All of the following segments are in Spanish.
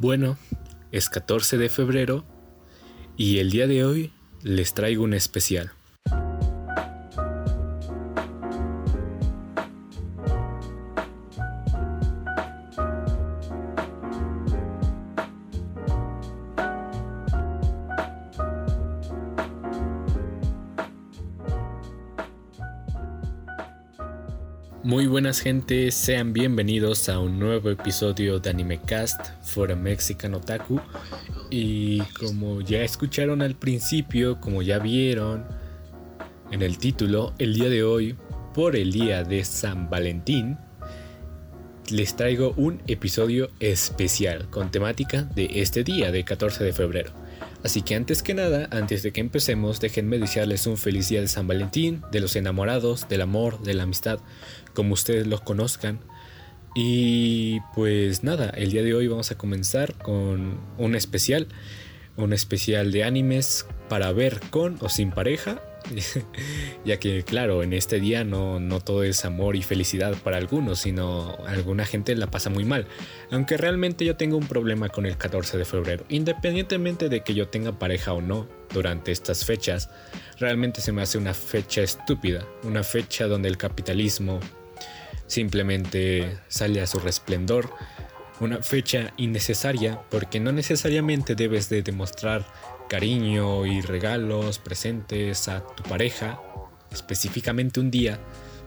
Bueno, es 14 de febrero y el día de hoy les traigo un especial. Muy buenas gente, sean bienvenidos a un nuevo episodio de AnimeCast Mexican Otaku. Y como ya escucharon al principio, como ya vieron en el título, el día de hoy, por el día de San Valentín, les traigo un episodio especial con temática de este día de 14 de febrero. Así que antes que nada, antes de que empecemos, déjenme desearles un feliz día de San Valentín, de los enamorados, del amor, de la amistad, como ustedes los conozcan. Y pues nada, el día de hoy vamos a comenzar con un especial, un especial de animes para ver con o sin pareja ya que claro, en este día no, no todo es amor y felicidad para algunos, sino alguna gente la pasa muy mal. Aunque realmente yo tengo un problema con el 14 de febrero, independientemente de que yo tenga pareja o no durante estas fechas, realmente se me hace una fecha estúpida, una fecha donde el capitalismo simplemente sale a su resplendor, una fecha innecesaria porque no necesariamente debes de demostrar cariño y regalos, presentes a tu pareja, específicamente un día,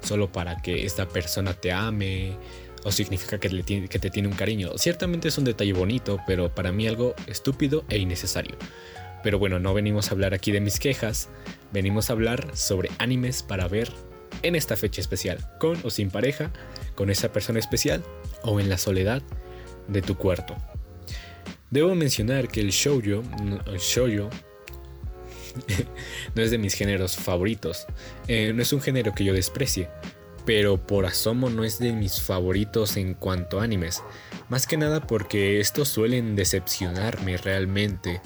solo para que esta persona te ame o significa que, que te tiene un cariño. Ciertamente es un detalle bonito, pero para mí algo estúpido e innecesario. Pero bueno, no venimos a hablar aquí de mis quejas, venimos a hablar sobre animes para ver en esta fecha especial, con o sin pareja, con esa persona especial o en la soledad de tu cuarto. Debo mencionar que el shoujo, shoujo no es de mis géneros favoritos. Eh, no es un género que yo desprecie, pero por asomo no es de mis favoritos en cuanto a animes. Más que nada porque estos suelen decepcionarme realmente.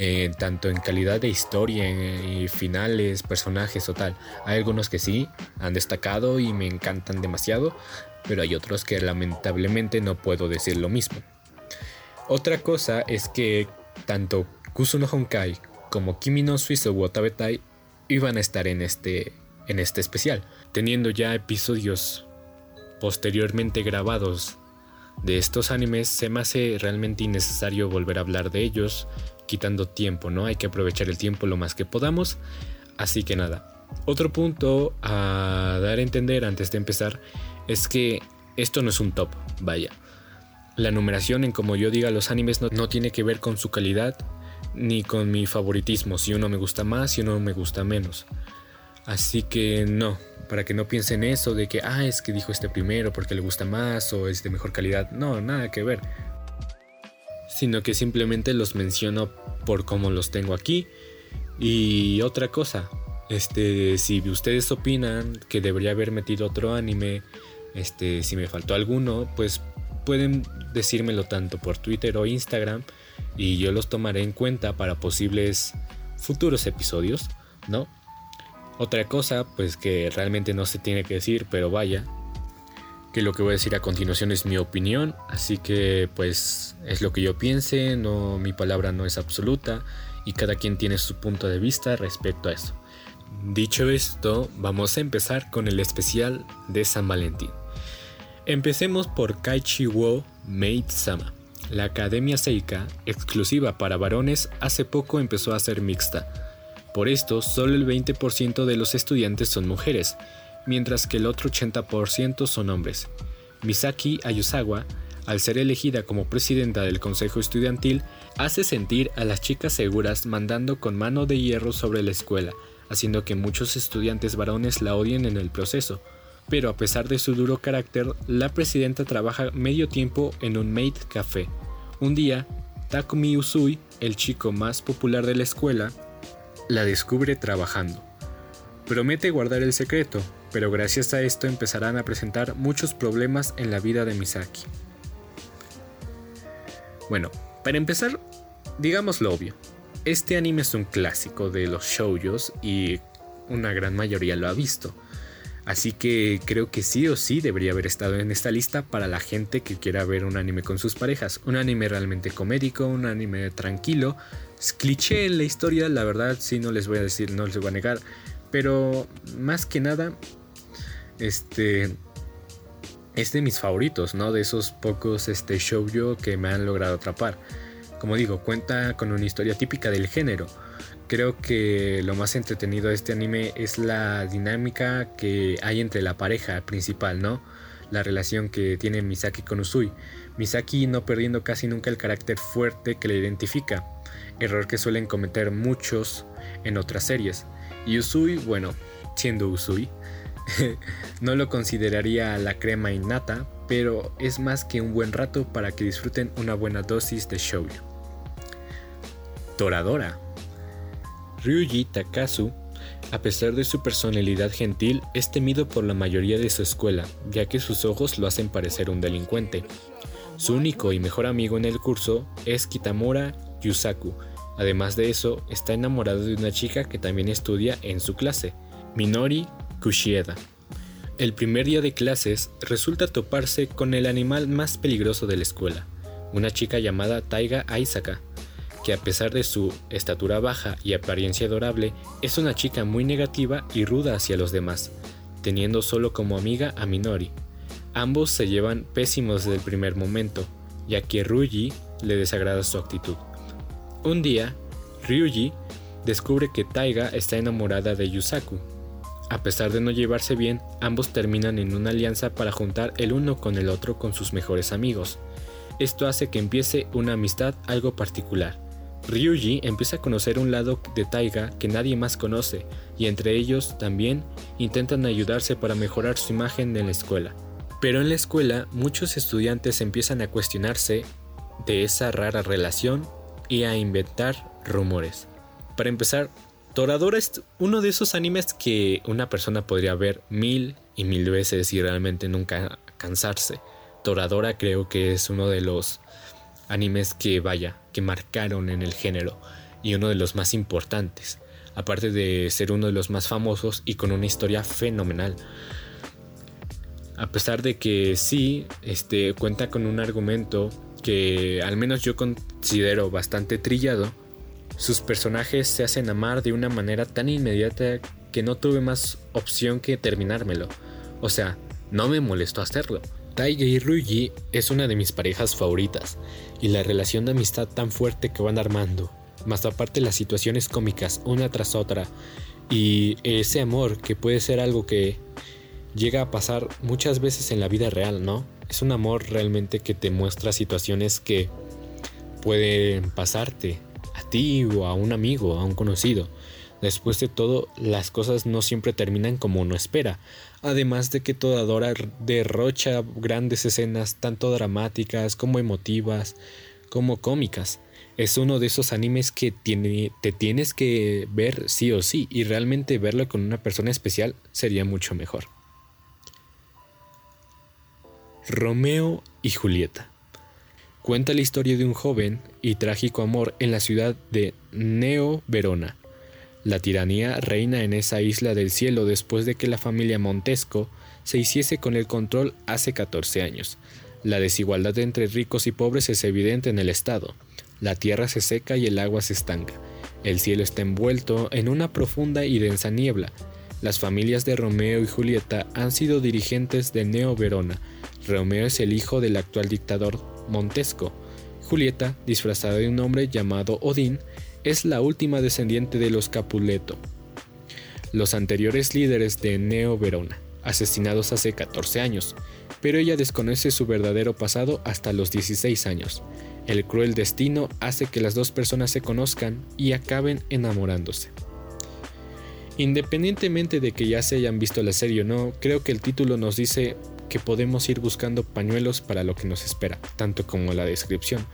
Eh, tanto en calidad de historia y finales, personajes o tal. Hay algunos que sí han destacado y me encantan demasiado, pero hay otros que lamentablemente no puedo decir lo mismo. Otra cosa es que tanto Kusuno Honkai como Kimi no Suizo Watabetai iban a estar en este, en este especial, teniendo ya episodios posteriormente grabados de estos animes, se me hace realmente innecesario volver a hablar de ellos, quitando tiempo, ¿no? Hay que aprovechar el tiempo lo más que podamos. Así que nada. Otro punto a dar a entender antes de empezar es que esto no es un top, vaya. La numeración en como yo diga los animes no, tiene que ver con su calidad ni con mi favoritismo, si uno me gusta más, si uno me gusta menos. Así que no, para que no piensen eso de que, ah, es que dijo este primero porque le gusta más o es de mejor calidad. No, nada que ver. Sino que simplemente los menciono por cómo los tengo aquí. Y otra cosa, este, si ustedes opinan que debería haber metido otro anime, este, si me faltó alguno, pues pueden decírmelo tanto por Twitter o Instagram y yo los tomaré en cuenta para posibles futuros episodios, ¿no? Otra cosa, pues que realmente no se tiene que decir, pero vaya, lo que voy a decir a continuación es mi opinión, así que pues es lo que yo piense, no mi palabra no es absoluta y cada quien tiene su punto de vista respecto a eso. Dicho esto, vamos a empezar con el especial de San Valentín. Empecemos por Kaichi Wo Maid Sama. La Academia Seika, exclusiva para varones, hace poco empezó a ser mixta. Por esto, solo el 20% de los estudiantes son mujeres, mientras que el otro 80% son hombres. Misaki Ayusawa, al ser elegida como presidenta del consejo estudiantil, hace sentir a las chicas seguras mandando con mano de hierro sobre la escuela, haciendo que muchos estudiantes varones la odien en el proceso pero a pesar de su duro carácter, la presidenta trabaja medio tiempo en un maid café. Un día, Takumi Usui, el chico más popular de la escuela, la descubre trabajando. Promete guardar el secreto, pero gracias a esto empezarán a presentar muchos problemas en la vida de Misaki. Bueno, para empezar, digamos lo obvio. Este anime es un clásico de los shoujos y una gran mayoría lo ha visto. Así que creo que sí o sí debería haber estado en esta lista para la gente que quiera ver un anime con sus parejas. Un anime realmente comédico, un anime tranquilo. Es cliché en la historia, la verdad sí no les voy a decir, no les voy a negar. Pero más que nada, este es de mis favoritos, ¿no? De esos pocos este shoujo que me han logrado atrapar. Como digo, cuenta con una historia típica del género Creo que lo más entretenido de este anime es la dinámica que hay entre la pareja principal, ¿no? La relación que tiene Misaki con Usui. Misaki no perdiendo casi nunca el carácter fuerte que le identifica, error que suelen cometer muchos en otras series. Y Usui, bueno, siendo Usui, no lo consideraría la crema innata, pero es más que un buen rato para que disfruten una buena dosis de shoujo. Toradora Ryuji Takasu, a pesar de su personalidad gentil, es temido por la mayoría de su escuela, ya que sus ojos lo hacen parecer un delincuente. Su único y mejor amigo en el curso es Kitamura Yusaku. Además de eso, está enamorado de una chica que también estudia en su clase, Minori Kushieda. El primer día de clases resulta toparse con el animal más peligroso de la escuela, una chica llamada Taiga Aisaka, que a pesar de su estatura baja y apariencia adorable, es una chica muy negativa y ruda hacia los demás, teniendo solo como amiga a Minori. Ambos se llevan pésimos desde el primer momento, ya que Ryuji le desagrada su actitud. Un día, Ryuji descubre que Taiga está enamorada de Yusaku. A pesar de no llevarse bien, ambos terminan en una alianza para juntar el uno con el otro con sus mejores amigos. Esto hace que empiece una amistad algo particular, Ryuji empieza a conocer un lado de Taiga que nadie más conoce, y entre ellos también intentan ayudarse para mejorar su imagen en la escuela. Pero en la escuela muchos estudiantes empiezan a cuestionarse de esa rara relación y a inventar rumores. Para empezar, Toradora es uno de esos animes que una persona podría ver mil y mil veces y realmente nunca cansarse. Toradora creo que es uno de los animes que vaya, que marcaron en el género y uno de los más importantes, aparte de ser uno de los más famosos y con una historia fenomenal. A pesar de que sí, este cuenta con un argumento que al menos yo considero bastante trillado, sus personajes se hacen amar de una manera tan inmediata que no tuve más opción que terminármelo. O sea, no me molestó hacerlo. Taiga y Ryuji es una de mis parejas favoritas, y la relación de amistad tan fuerte que van armando, más aparte las situaciones cómicas una tras otra, y ese amor que puede ser algo que llega a pasar muchas veces en la vida real, ¿no? Es un amor realmente que te muestra situaciones que pueden pasarte a ti o a un amigo, a un conocido. Después de todo, las cosas no siempre terminan como uno espera, además de que toda Dora derrocha grandes escenas tanto dramáticas como emotivas, como cómicas. Es uno de esos animes que te tienes que ver sí o sí, y realmente verlo con una persona especial sería mucho mejor. Romeo y Julieta. Cuenta la historia de un joven y trágico amor en la ciudad de Neo Verona, la tiranía reina en esa isla del cielo después de que la familia Montesco se hiciese con el control hace 14 años. La desigualdad entre ricos y pobres es evidente en el estado. La tierra se seca y el agua se estanca. El cielo está envuelto en una profunda y densa niebla. Las familias de Romeo y Julieta han sido dirigentes de Neo Verona. Romeo es el hijo del actual dictador Montesco. Julieta, disfrazada de un hombre llamado Odín, es la última descendiente de los Capuleto, los anteriores líderes de Neo Verona, asesinados hace 14 años, pero ella desconoce su verdadero pasado hasta los 16 años. El cruel destino hace que las dos personas se conozcan y acaben enamorándose. Independientemente de que ya se hayan visto la serie o no, creo que el título nos dice que podemos ir buscando pañuelos para lo que nos espera, tanto como la descripción.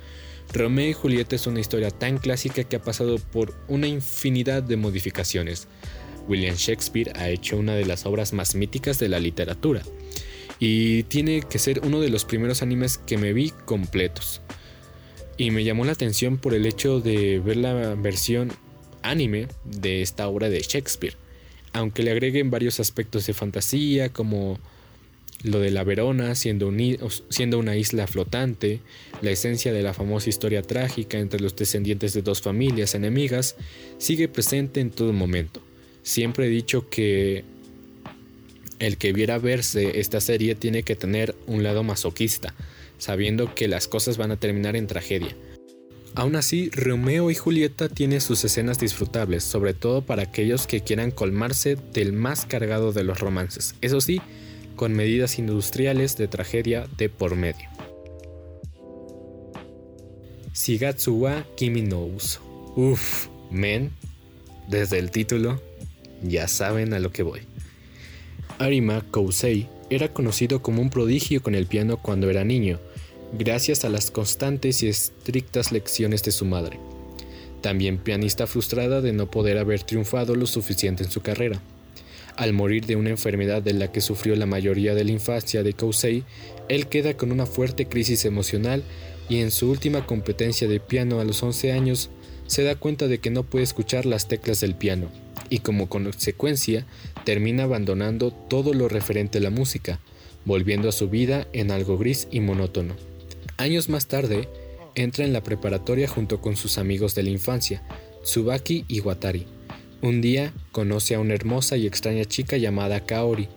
Romeo y Julieta es una historia tan clásica que ha pasado por una infinidad de modificaciones. William Shakespeare ha hecho una de las obras más míticas de la literatura y tiene que ser uno de los primeros animes que me vi completos. Y me llamó la atención por el hecho de ver la versión anime de esta obra de Shakespeare. aunque le agreguen varios aspectos de fantasía como lo de la Verona siendo, una isla flotante, la esencia de la famosa historia trágica entre los descendientes de dos familias enemigas, sigue presente en todo momento. Siempre he dicho que el que viera verse esta serie tiene que tener un lado masoquista, sabiendo que las cosas van a terminar en tragedia. Aún así, Romeo y Julieta tienen sus escenas disfrutables, sobre todo para aquellos que quieran colmarse del más cargado de los romances. Eso sí, con medidas industriales de tragedia de por medio. Shigatsu wa Kimi no Uso. Uff, men, desde el título ya saben a lo que voy. Arima Kousei era conocido como un prodigio con el piano cuando era niño, gracias a las constantes y estrictas lecciones de su madre. También pianista frustrada de no poder haber triunfado lo suficiente en su carrera. Al morir de una enfermedad de la que sufrió la mayoría de la infancia de Kousei, él queda con una fuerte crisis emocional y en su última competencia de piano a los 11 años se da cuenta de que no puede escuchar las teclas del piano y como consecuencia termina abandonando todo lo referente a la música, volviendo a su vida en algo gris y monótono. Años más tarde, entra en la preparatoria junto con sus amigos de la infancia, Tsubaki y Watari, un día conoce a una hermosa y extraña chica llamada Kaori,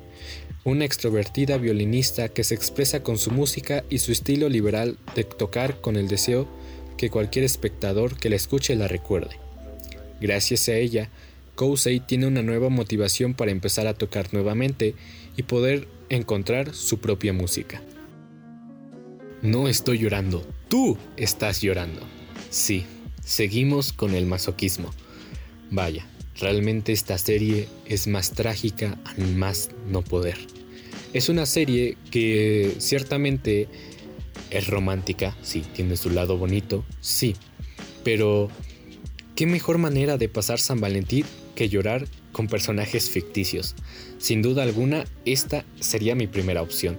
una extrovertida violinista que se expresa con su música y su estilo liberal de tocar con el deseo que cualquier espectador que la escuche la recuerde. Gracias a ella, Kousei tiene una nueva motivación para empezar a tocar nuevamente y poder encontrar su propia música. No estoy llorando, tú estás llorando. Sí, seguimos con el masoquismo. Vaya, Realmente esta serie es más trágica al más no poder. Es una serie que ciertamente es romántica, sí, tiene su lado bonito, sí, pero qué mejor manera de pasar San Valentín que llorar con personajes ficticios. Sin duda alguna, esta sería mi primera opción.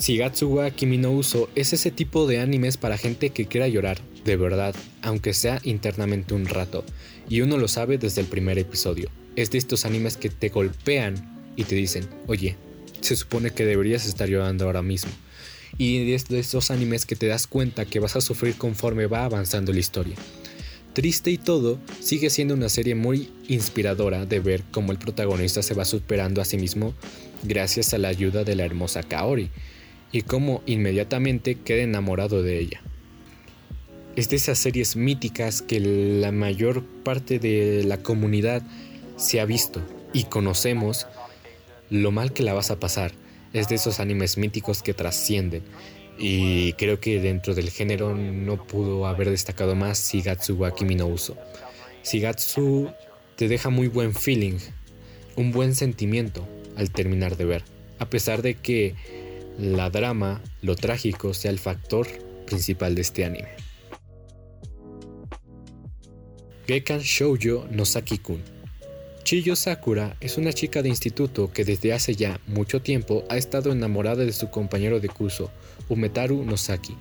Shigatsu wa no Uso es ese tipo de animes para gente que quiera llorar, de verdad, aunque sea internamente un rato, y uno lo sabe desde el primer episodio. Es de estos animes que te golpean y te dicen, oye, se supone que deberías estar llorando ahora mismo. Y es de estos animes que te das cuenta que vas a sufrir conforme va avanzando la historia. Triste y todo, sigue siendo una serie muy inspiradora de ver cómo el protagonista se va superando a sí mismo gracias a la ayuda de la hermosa Kaori, y cómo inmediatamente queda enamorado de ella es de esas series míticas que la mayor parte de la comunidad se ha visto y conocemos lo mal que la vas a pasar. Es de esos animes míticos que trascienden. Y creo que dentro del género no pudo haber destacado más Shigatsu wa Kimi no Uso. Shigatsu te deja muy buen feeling, un buen sentimiento al terminar de ver, a pesar de que la drama, lo trágico sea el factor principal de este anime. Gekan Shoujo no Saki-kun. Chiyo Sakura es una chica de instituto que desde hace ya mucho tiempo ha estado enamorada de su compañero de curso, Umetaru no Saki.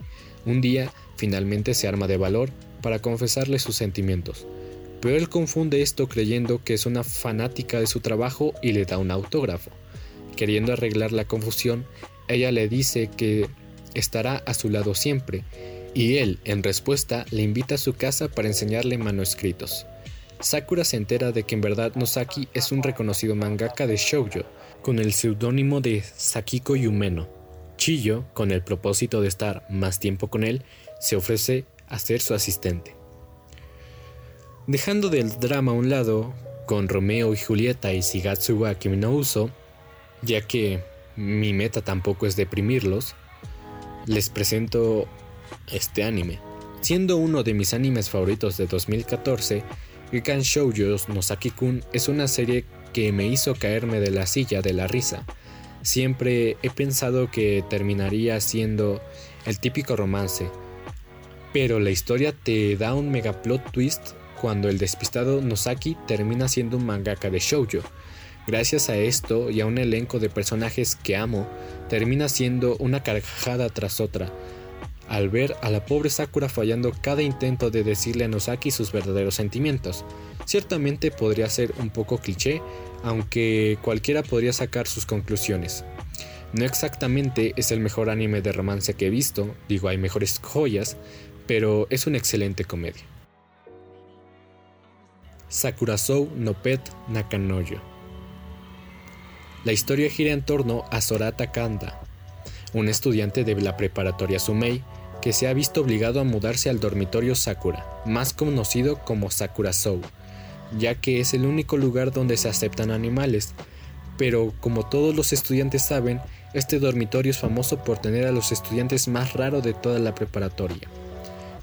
Un día, finalmente se arma de valor para confesarle sus sentimientos. Pero él confunde esto creyendo que es una fanática de su trabajo y le da un autógrafo. Queriendo arreglar la confusión, ella le dice que estará a su lado siempre y él, en respuesta, le invita a su casa para enseñarle manuscritos. Sakura se entera de que en verdad Nosaki es un reconocido mangaka de shoujo, con el seudónimo de Sakiko Yumeno. Chiyo, con el propósito de estar más tiempo con él, se ofrece a ser su asistente. Dejando del drama a un lado, con Romeo y Julieta y Shigatsu wa ya que mi meta tampoco es deprimirlos, les presento este anime. Siendo uno de mis animes favoritos de 2014, Gekan Shoujo no Saki-kun es una serie que me hizo caerme de la silla de la risa. Siempre he pensado que terminaría siendo el típico romance, pero la historia te da un mega plot twist cuando el despistado Nosaki termina siendo un mangaka de shoujo. Gracias a esto y a un elenco de personajes que amo, termina siendo una carcajada tras otra, al ver a la pobre Sakura fallando cada intento de decirle a Nosaki sus verdaderos sentimientos. Ciertamente podría ser un poco cliché, aunque cualquiera podría sacar sus conclusiones. No exactamente es el mejor anime de romance que he visto, digo hay mejores joyas, pero es una excelente comedia. Sakurasou no Pet Nakanoyo La historia gira en torno a Sorata Kanda, un estudiante de la preparatoria Sumei que se ha visto obligado a mudarse al dormitorio Sakura, más conocido como Sakurasou, ya que es el único lugar donde se aceptan animales. Pero como todos los estudiantes saben, este dormitorio es famoso por tener a los estudiantes más raros de toda la preparatoria.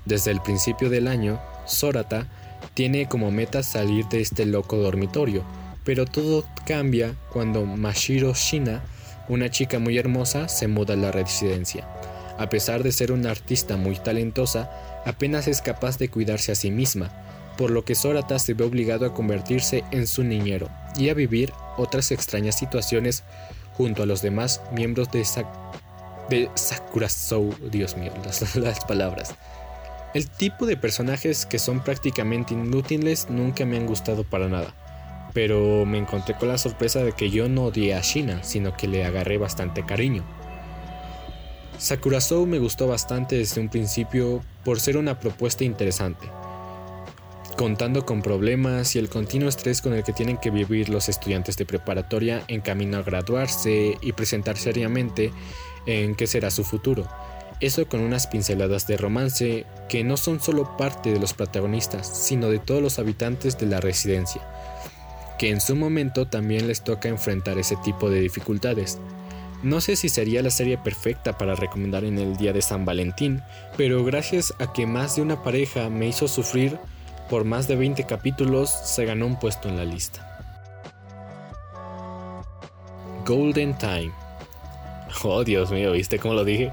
Desde el principio del año, Sorata tiene como meta salir de este loco dormitorio, pero todo cambia cuando Mashiro Shina, una chica muy hermosa, se muda a la residencia. A pesar de ser una artista muy talentosa, apenas es capaz de cuidarse a sí misma, por lo que Sorata se ve obligado a convertirse en su niñero y a vivir otras extrañas situaciones junto a los demás miembros de, de Sakura Soul. Dios mío, las, palabras. El tipo de personajes que son prácticamente inútiles nunca me han gustado para nada, pero me encontré con la sorpresa de que yo no odié a Shina, sino que le agarré bastante cariño. Sakura Soul me gustó bastante desde un principio por ser una propuesta interesante, contando con problemas y el continuo estrés con el que tienen que vivir los estudiantes de preparatoria en camino a graduarse y presentar seriamente en qué será su futuro. Eso con unas pinceladas de romance que no son solo parte de los protagonistas, sino de todos los habitantes de la residencia, que en su momento también les toca enfrentar ese tipo de dificultades. No sé si sería la serie perfecta para recomendar en el día de San Valentín, pero gracias a que más de una pareja me hizo sufrir por más de 20 capítulos, se ganó un puesto en la lista. Golden Time. Oh, Dios mío, ¿viste cómo lo dije?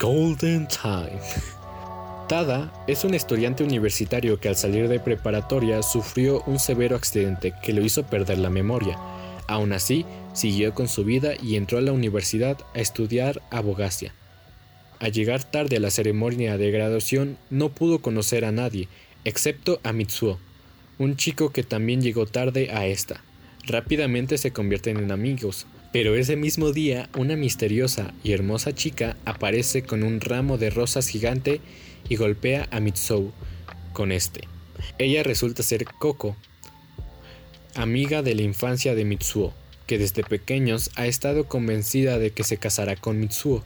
Golden Time. Tada es un estudiante universitario que al salir de preparatoria sufrió un severo accidente que lo hizo perder la memoria. Aún así, Siguió con su vida y entró a la universidad a estudiar abogacía. Al llegar tarde a la ceremonia de graduación no pudo conocer a nadie, excepto a Mitsuo, un chico que también llegó tarde a esta. Rápidamente se convierten en amigos, pero ese mismo día una misteriosa y hermosa chica aparece con un ramo de rosas gigante y golpea a Mitsuo con este. Ella resulta ser Coco, amiga de la infancia de Mitsuo que desde pequeños ha estado convencida de que se casará con Mitsuo,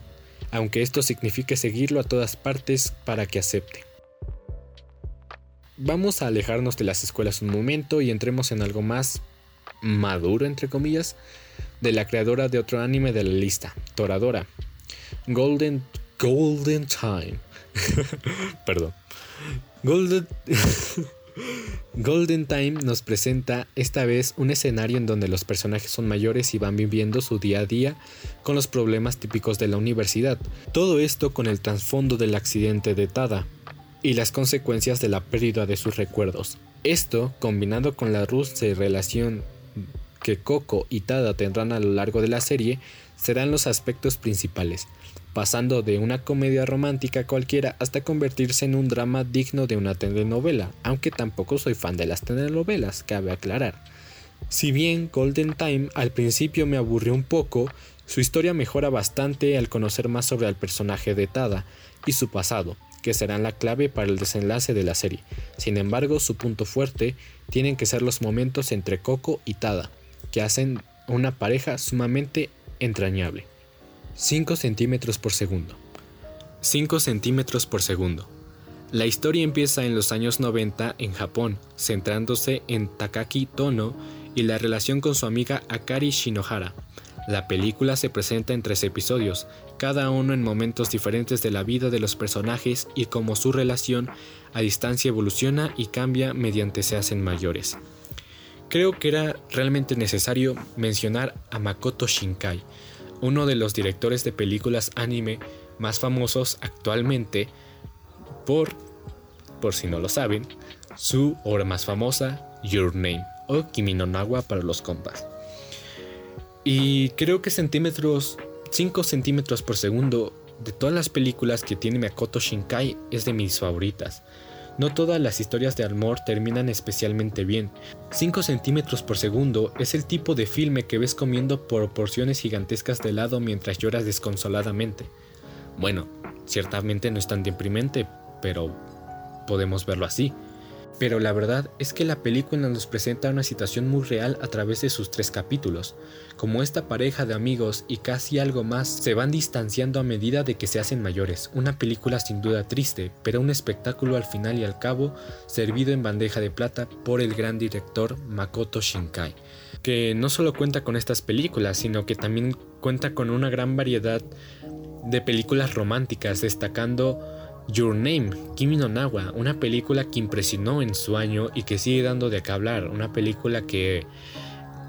aunque esto signifique seguirlo a todas partes para que acepte. Vamos a alejarnos de las escuelas un momento y entremos en algo más maduro, entre comillas, de la creadora de otro anime de la lista, Toradora. Golden Golden Time. Perdón. Golden Time nos presenta esta vez un escenario en donde los personajes son mayores y van viviendo su día a día con los problemas típicos de la universidad. Todo esto con el trasfondo del accidente de Tada y las consecuencias de la pérdida de sus recuerdos. Esto, combinado con la dulce relación que Coco y Tada tendrán a lo largo de la serie, serán los aspectos principales pasando de una comedia romántica cualquiera hasta convertirse en un drama digno de una telenovela, aunque tampoco soy fan de las telenovelas, cabe aclarar. Si bien Golden Time al principio me aburrió un poco, su historia mejora bastante al conocer más sobre el personaje de Tada y su pasado, que serán la clave para el desenlace de la serie. Sin embargo, su punto fuerte tienen que ser los momentos entre Coco y Tada, que hacen una pareja sumamente entrañable. 5 centímetros por segundo. 5 centímetros por segundo. La historia empieza en los años 90 en Japón, centrándose en Takaki Tono y la relación con su amiga Akari Shinohara. La película se presenta en tres episodios, cada uno en momentos diferentes de la vida de los personajes y cómo su relación a distancia evoluciona y cambia mediante se hacen mayores. Creo que era realmente necesario mencionar a Makoto Shinkai, uno de los directores de películas anime más famosos actualmente por, por si no lo saben, su obra más famosa, Your Name, o Kimi no Nawa para los compas. Y creo que centímetros, 5 centímetros por segundo de todas las películas que tiene Makoto Shinkai es de mis favoritas. No todas las historias de amor terminan especialmente bien. 5 centímetros por segundo es el tipo de filme que ves comiendo proporciones gigantescas de helado mientras lloras desconsoladamente. Bueno, ciertamente no es tan deprimente, pero podemos verlo así. Pero la verdad es que la película nos presenta una situación muy real a través de sus tres capítulos, como esta pareja de amigos y casi algo más se van distanciando a medida de que se hacen mayores. Una película sin duda triste, pero un espectáculo al final y al cabo servido en bandeja de plata por el gran director Makoto Shinkai, que no solo cuenta con estas películas, sino que también cuenta con una gran variedad de películas románticas, destacando Your Name, Kimi no Nawa, una película que impresionó en su año y que sigue dando de qué hablar, una película que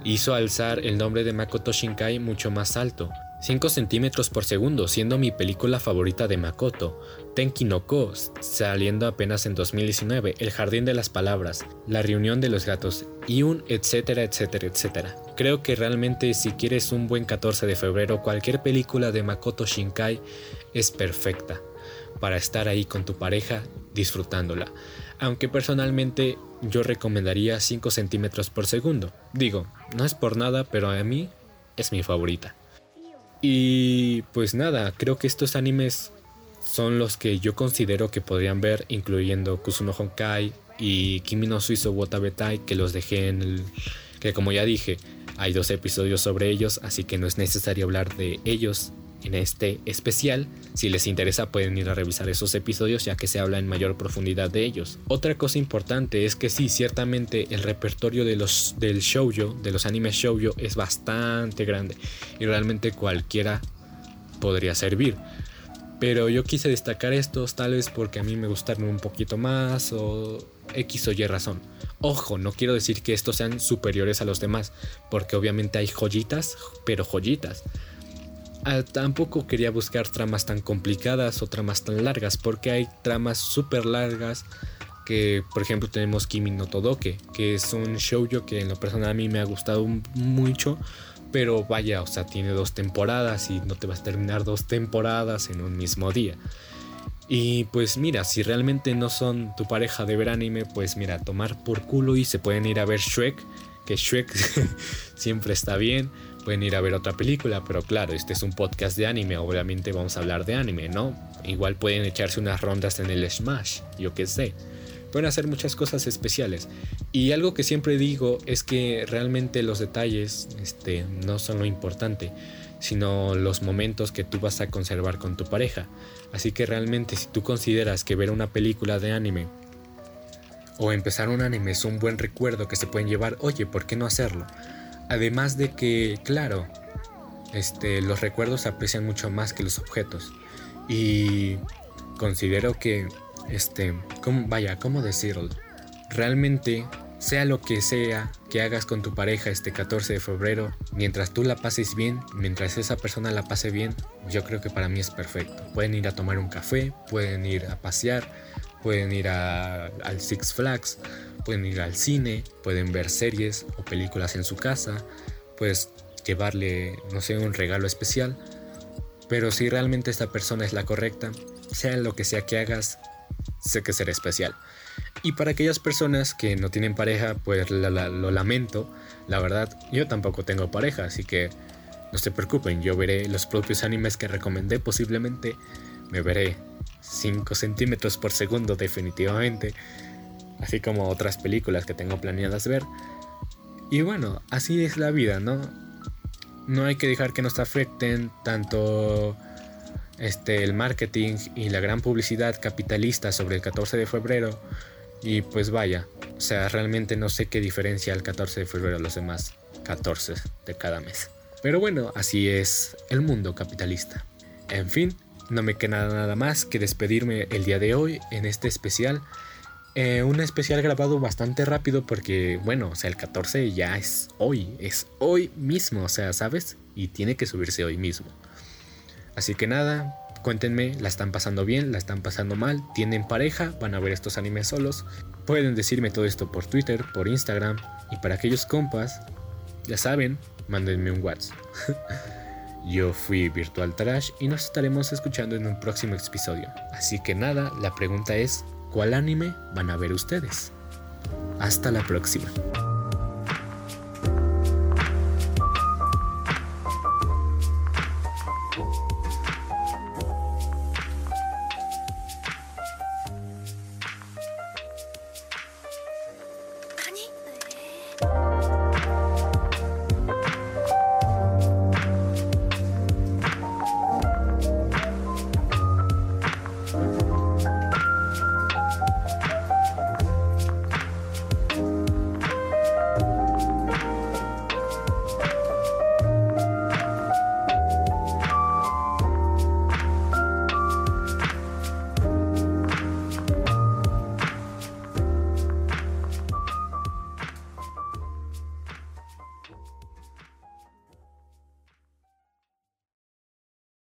hizo alzar el nombre de Makoto Shinkai mucho más alto. 5 centímetros por segundo, siendo mi película favorita de Makoto, Tenki no Ko, saliendo apenas en 2019, El Jardín de las Palabras, La Reunión de los Gatos y un etcétera, etcétera, etcétera. Creo que realmente si quieres un buen 14 de febrero, cualquier película de Makoto Shinkai es perfecta para estar ahí con tu pareja disfrutándola. Aunque personalmente yo recomendaría 5 centímetros por segundo. Digo, no es por nada, pero a mí es mi favorita. Y pues nada, creo que estos animes son los que yo considero que podrían ver, incluyendo Kusuno Honkai y Kimi no Suizo Watabetai, que los dejé en el. que como ya dije, hay dos episodios sobre ellos, así que no es necesario hablar de ellos en este especial. Si les interesa pueden ir a revisar esos episodios ya que se habla en mayor profundidad de ellos. Otra cosa importante es que sí, ciertamente el repertorio de los, del shoujo, de los animes shoujo es bastante grande y realmente cualquiera podría servir. Pero yo quise destacar estos tal vez porque a mí me gustaron un poquito más o X o Y razón. Ojo, no quiero decir que estos sean superiores a los demás, porque obviamente hay joyitas, pero joyitas. Ah, tampoco quería buscar tramas tan complicadas o tramas tan largas, porque hay tramas súper largas que, por ejemplo, tenemos Kimi no Todoke, que es un shoujo que en lo personal a mí me ha gustado mucho, pero vaya, o sea, tiene dos temporadas y no te vas a terminar dos temporadas en un mismo día. Y pues mira, si realmente no son tu pareja de ver anime, pues mira, tomar por culo y se pueden ir a ver Shrek, que Shrek siempre está bien pueden ir a ver otra película, pero claro, este es un podcast de anime, obviamente vamos a hablar de anime, ¿no? Igual pueden echarse unas rondas en el Smash, yo qué sé. Pueden hacer muchas cosas especiales. Y algo que siempre digo es que realmente los detalles este, no son lo importante, sino los momentos que tú vas a conservar con tu pareja. Así que realmente si tú consideras que ver una película de anime o empezar un anime es un buen recuerdo que se pueden llevar, oye, ¿por qué no hacerlo? Además de que, claro, este, los recuerdos aprecian mucho más que los objetos. Y considero que, este, vaya, ¿cómo decirlo? Realmente, sea lo que sea que hagas con tu pareja este 14 de febrero, mientras tú la pases bien, mientras esa persona la pase bien, yo creo que para mí es perfecto. Pueden ir a tomar un café, pueden ir a pasear, pueden ir al Six Flags, pueden ir al cine, pueden ver series o películas en su casa, puedes llevarle, no sé, un regalo especial. Pero si realmente esta persona es la correcta, sea lo que sea que hagas, sé que será especial. Y para aquellas personas que no tienen pareja, pues lo lamento. La verdad, yo tampoco tengo pareja, así que no se preocupen, yo veré los propios animes que recomendé posiblemente. Me veré 5 centímetros por segundo definitivamente así como otras películas que tengo planeadas ver. Y bueno, así es la vida, ¿no? No hay que dejar que nos afecten tanto este, el marketing y la gran publicidad capitalista sobre el 14 de febrero. Y pues vaya, o sea, realmente no sé qué diferencia el 14 de febrero a los demás 14 de cada mes. Pero bueno, así es el mundo capitalista. En fin, no me queda nada más que despedirme el día de hoy en este especial eh, un especial grabado bastante rápido porque, bueno, o sea, el 14 ya es hoy, es hoy mismo, o sea, ¿sabes? Y tiene que subirse hoy mismo. Así que nada, cuéntenme, ¿la están pasando bien? ¿La están pasando mal? ¿Tienen pareja? ¿Van a ver estos animes solos? Pueden decirme todo esto por Twitter, por Instagram y para aquellos compas, ya saben, mándenme un WhatsApp. Yo fui Virtual Trash y nos estaremos escuchando en un próximo episodio. Así que nada, la pregunta es, ¿cuál anime van a ver ustedes? Hasta la próxima.